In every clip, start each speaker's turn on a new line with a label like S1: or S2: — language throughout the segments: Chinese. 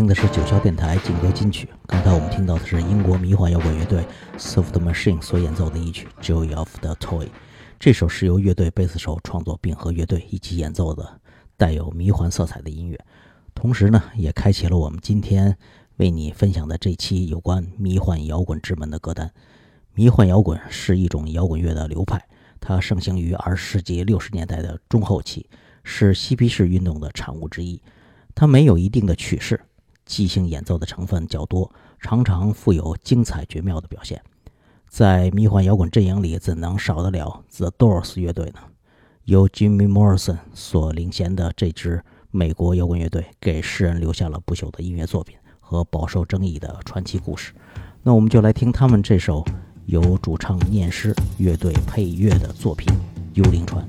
S1: 听的是九霄电台劲歌金曲。刚才我们听到的是英国迷幻摇滚乐队 Soft Machine 所演奏的一曲《Joy of the Toy》。这首是由乐队贝斯手创作并和乐队一起演奏的，带有迷幻色彩的音乐。同时呢，也开启了我们今天为你分享的这期有关迷幻摇滚之门的歌单。迷幻摇滚是一种摇滚乐的流派，它盛行于二十世纪六十年代的中后期，是嬉皮士运动的产物之一。它没有一定的曲式。即兴演奏的成分较多，常常富有精彩绝妙的表现。在迷幻摇滚阵营里，怎能少得了 The Doors 乐队呢？由 Jimmy Morrison 所领衔的这支美国摇滚乐队，给世人留下了不朽的音乐作品和饱受争议的传奇故事。那我们就来听他们这首由主唱念诗、乐队配乐的作品《幽灵船》。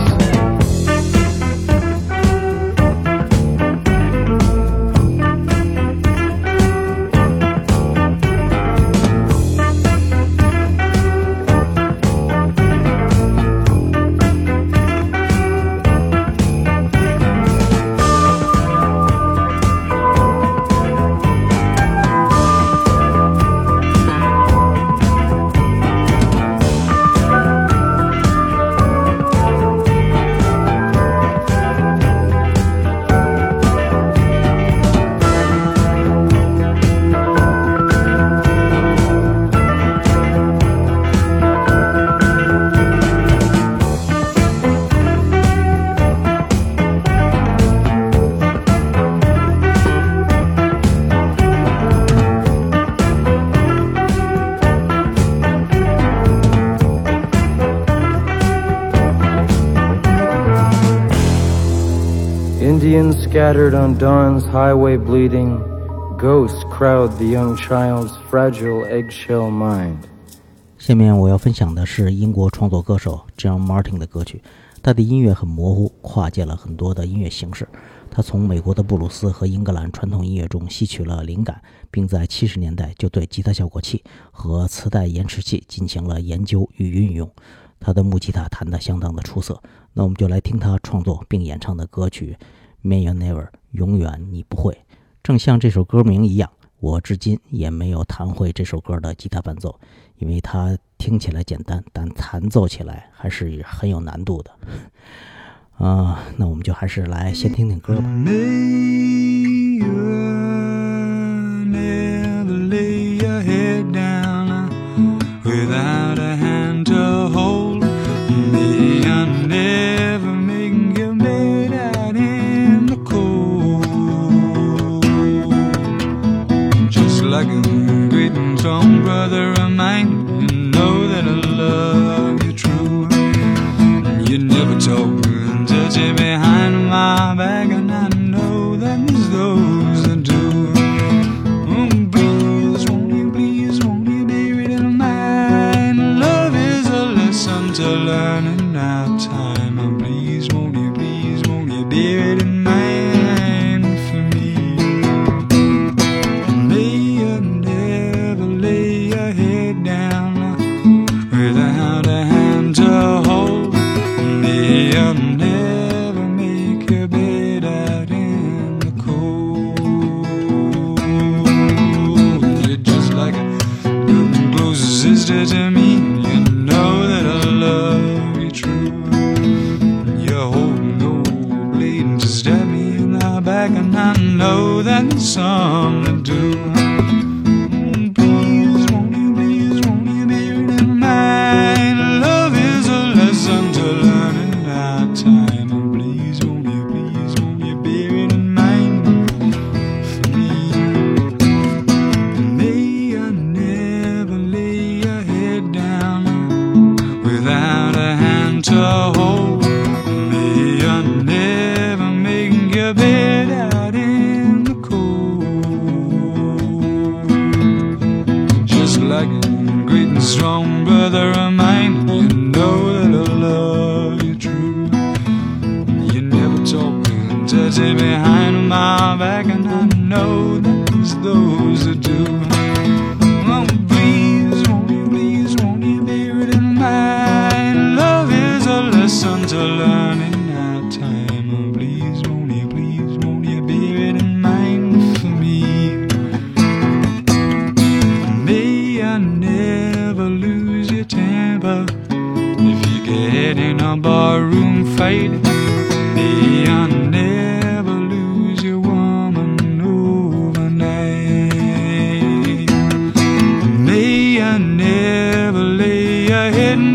S2: Hyway bleeding, ghosts crowd the young child's fragile eggshell mind.
S3: 下面我要分享的是英国创作歌手 John Martin 的歌曲。他的音乐很模糊，跨界了很多的音乐形式。他从美国的布鲁斯和英格兰传统音乐中吸取了灵感，并在七十年代就对吉他效果器和磁带延迟器进行了研究与运用。他的木吉他弹得相当的出色。那我们就来听他创作并演唱的歌曲《May You Never》，永远你不会。正像这首歌名一样，我至今也没有弹会这首歌的吉他伴奏。因为它听起来简单，但弹奏起来还是很有难度的。啊，那我们就还是来先听听歌吧。my bag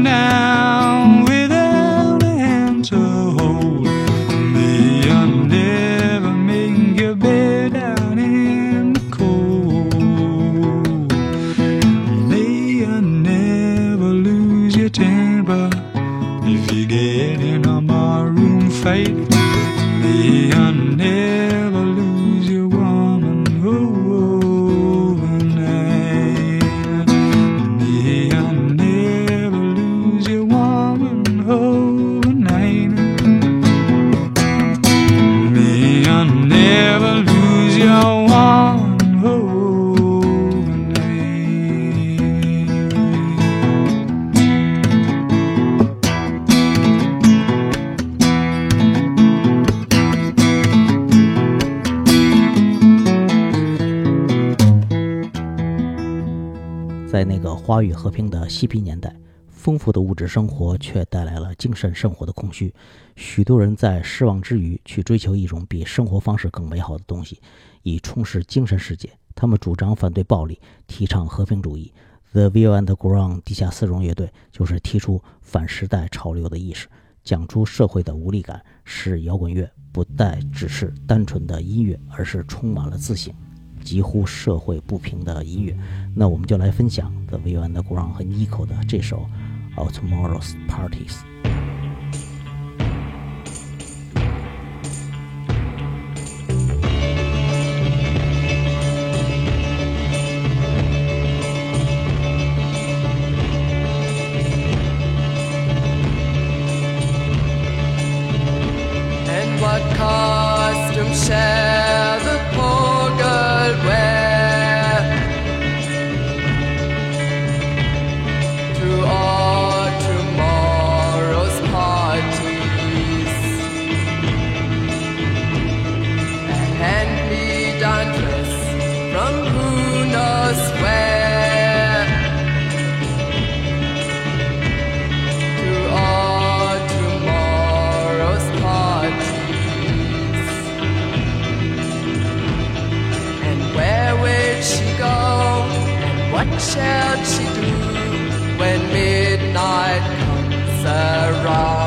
S3: 在那个花与和平的嬉皮年代，丰富的物质生活却带来了精神生活的空虚。许多人在失望之余，去追求一种比生活方式更美好的东西，以充实精神世界。他们主张反对暴力，提倡和平主义。The View and Ground 地下丝绒乐队就是提出反时代潮流的意识，讲出社会的无力感，使摇滚乐不再只是单纯的音乐，而是充满了自省。几乎社会不平的音乐那我们就来分享 thevioandground 和 nico 的这首 of tomorrow's parties
S4: she do when midnight comes around.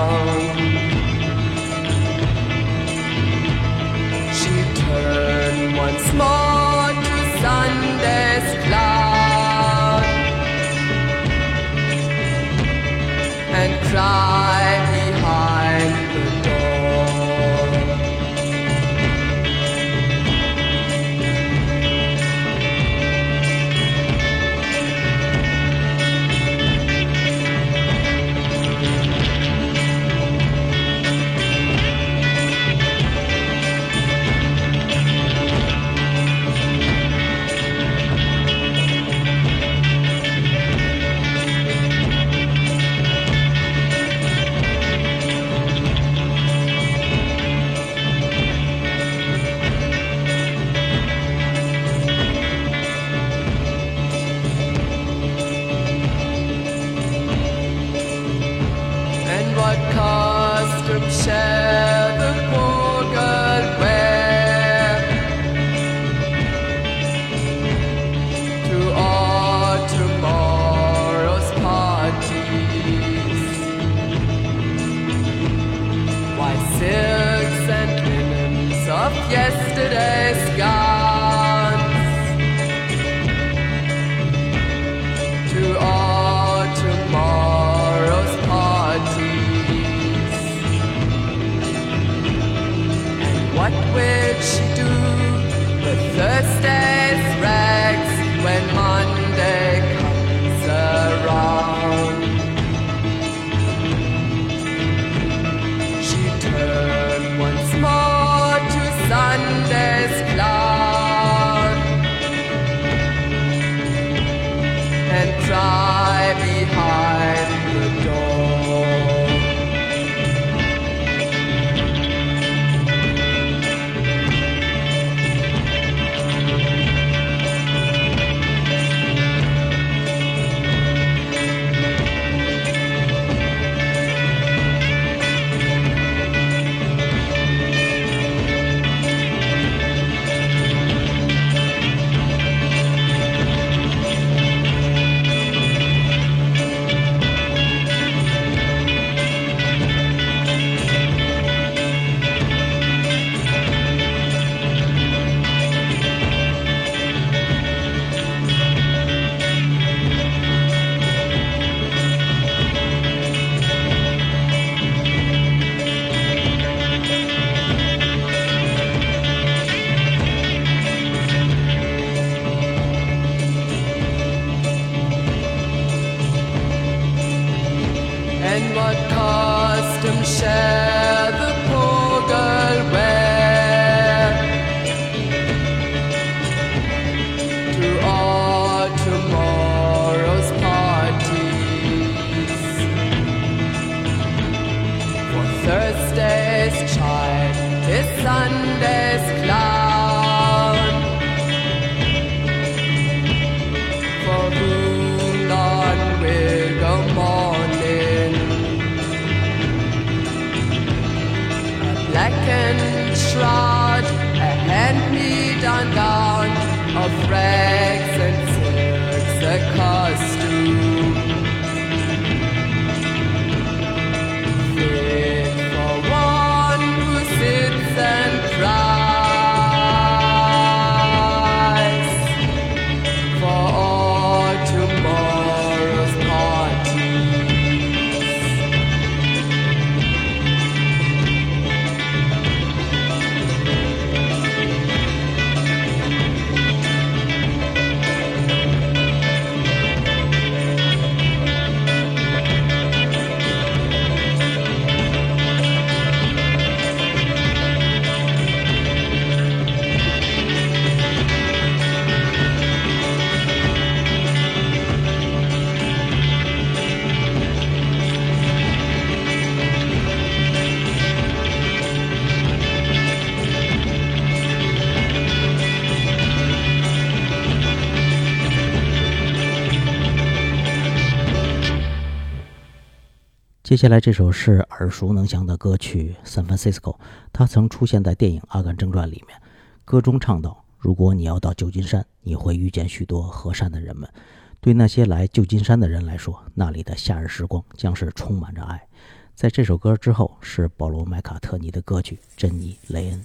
S3: 接下来这首是耳熟能详的歌曲《San Francisco》，它曾出现在电影《阿甘正传》里面。歌中唱道：“如果你要到旧金山，你会遇见许多和善的人们，
S5: 对那些来旧金山的人来说，那里的夏日时光将是充满着爱。在这首歌之后，是保罗·麦卡特尼的歌曲《珍妮·雷恩》。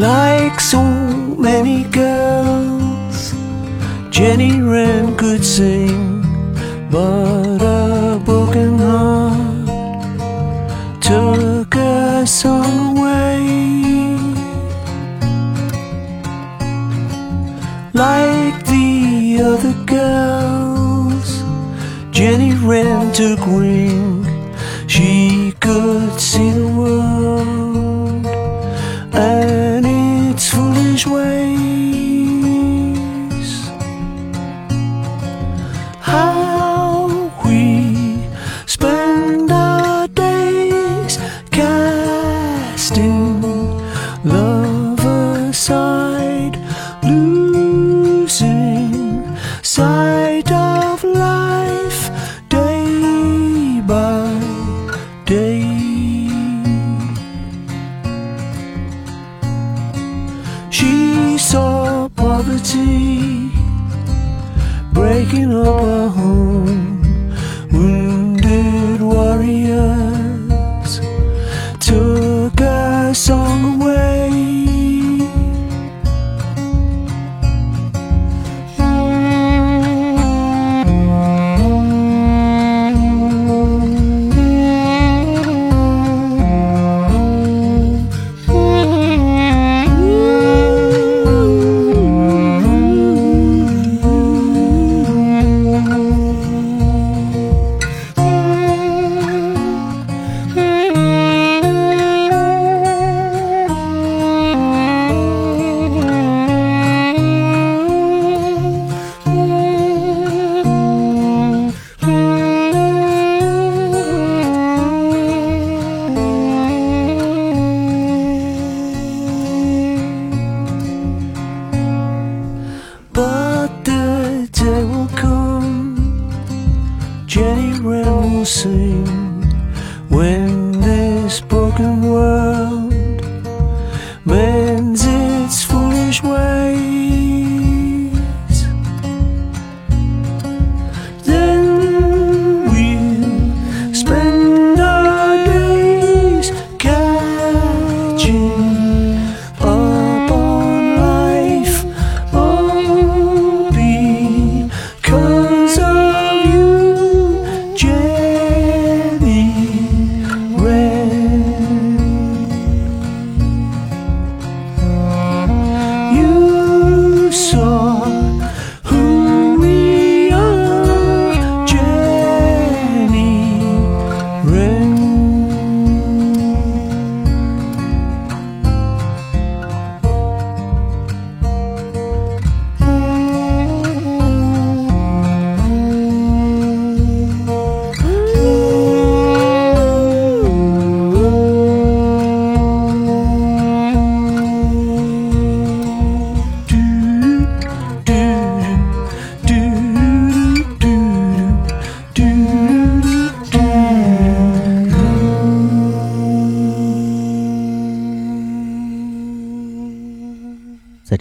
S6: Like so many girls, Jenny Wren could sing, but a broken heart took her song away. Like the other girls, Jenny Wren took wing. She could see the world breaking up her home.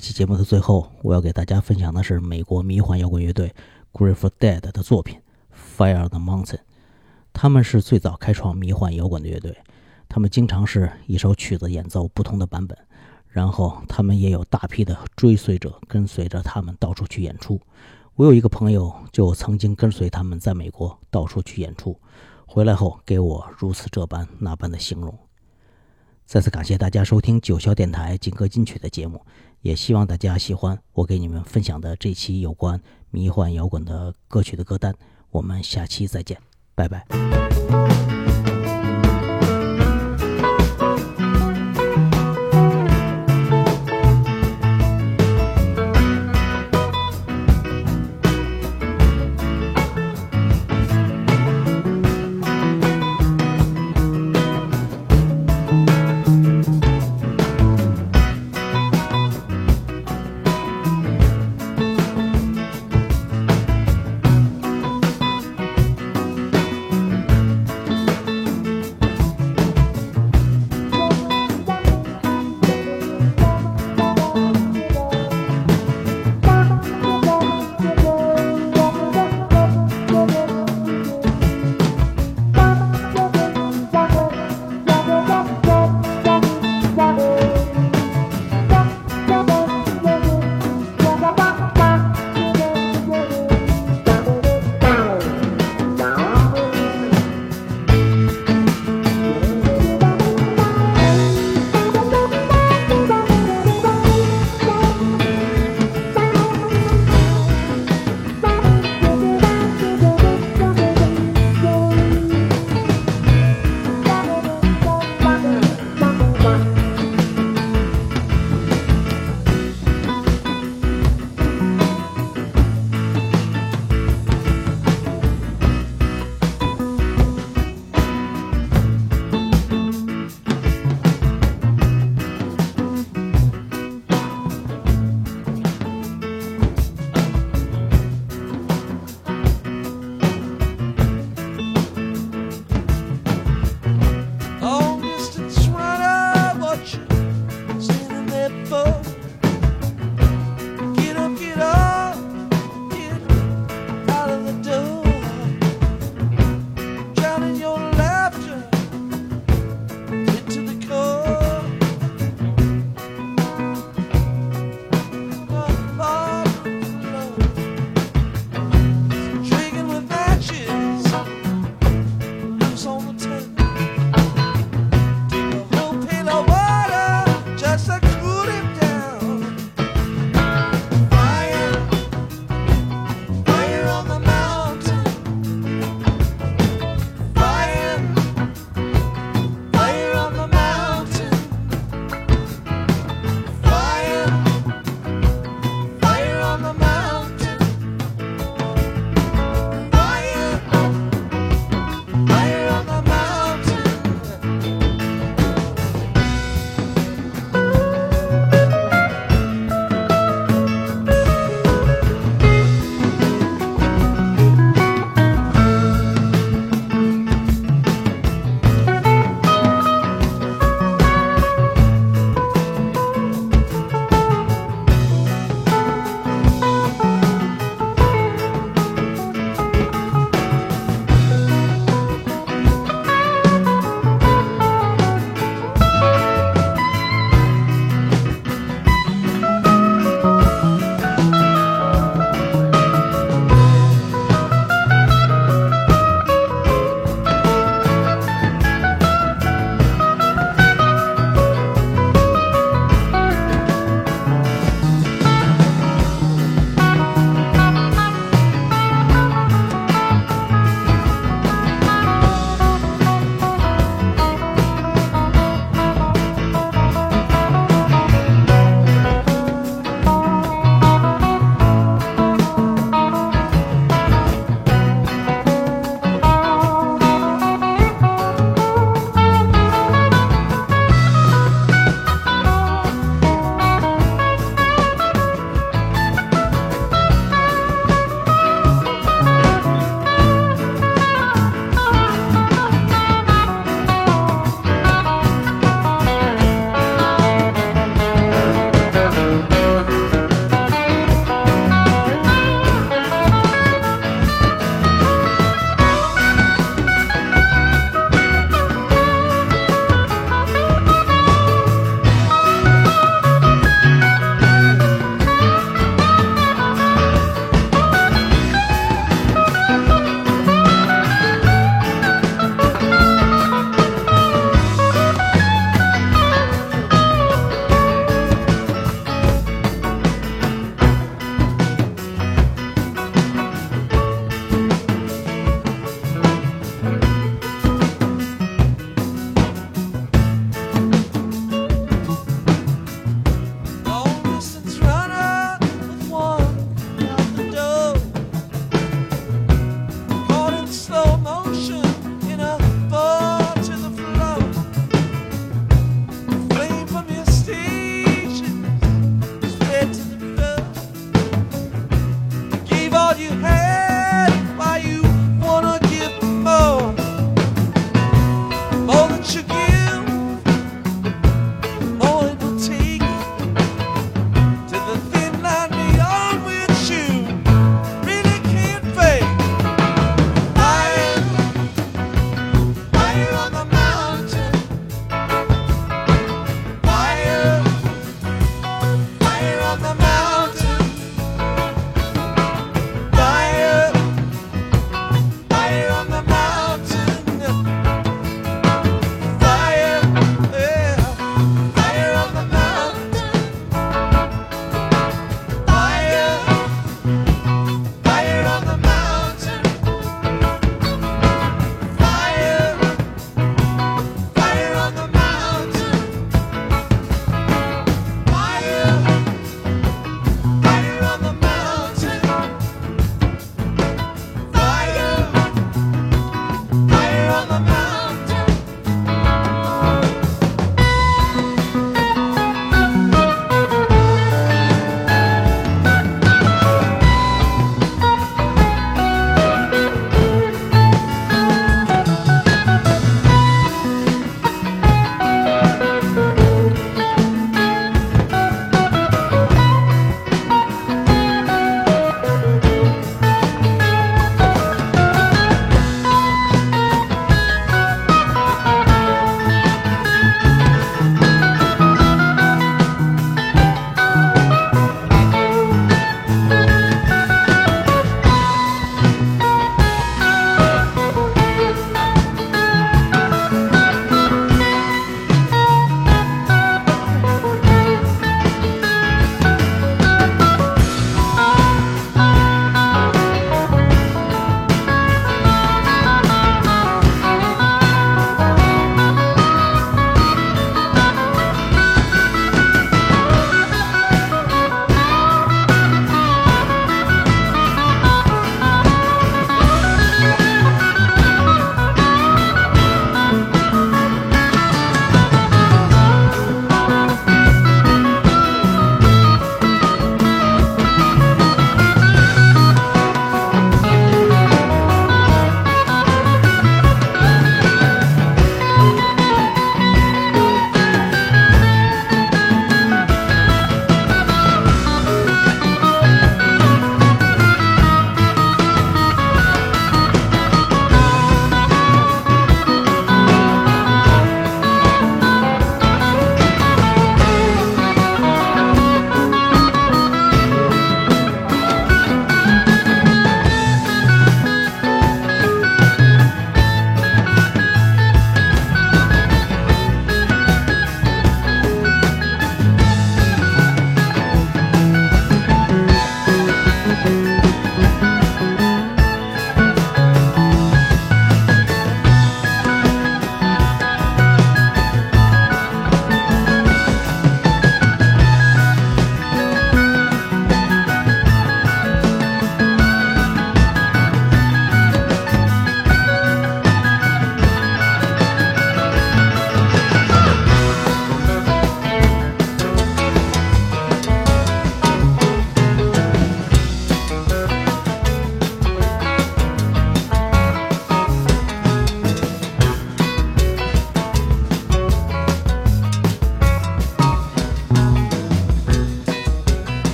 S1: 期节目的最后，我要给大家分享的是美国迷幻摇滚乐队 Grateful Dead 的作品《Fire the Mountain》。他们是最早开创迷幻摇滚的乐队，他们经常是一首曲子演奏不同的版本，然后他们也有大批的追随者跟随着他们到处去演出。我有一个朋友就曾经跟随他们在美国到处去演出，回来后给我如此这般那般的形容。再次感谢大家收听九霄电台劲歌金曲的节目，也希望大家喜欢我给你们分享的这期有关迷幻摇滚的歌曲的歌单。我们下期再见，拜拜。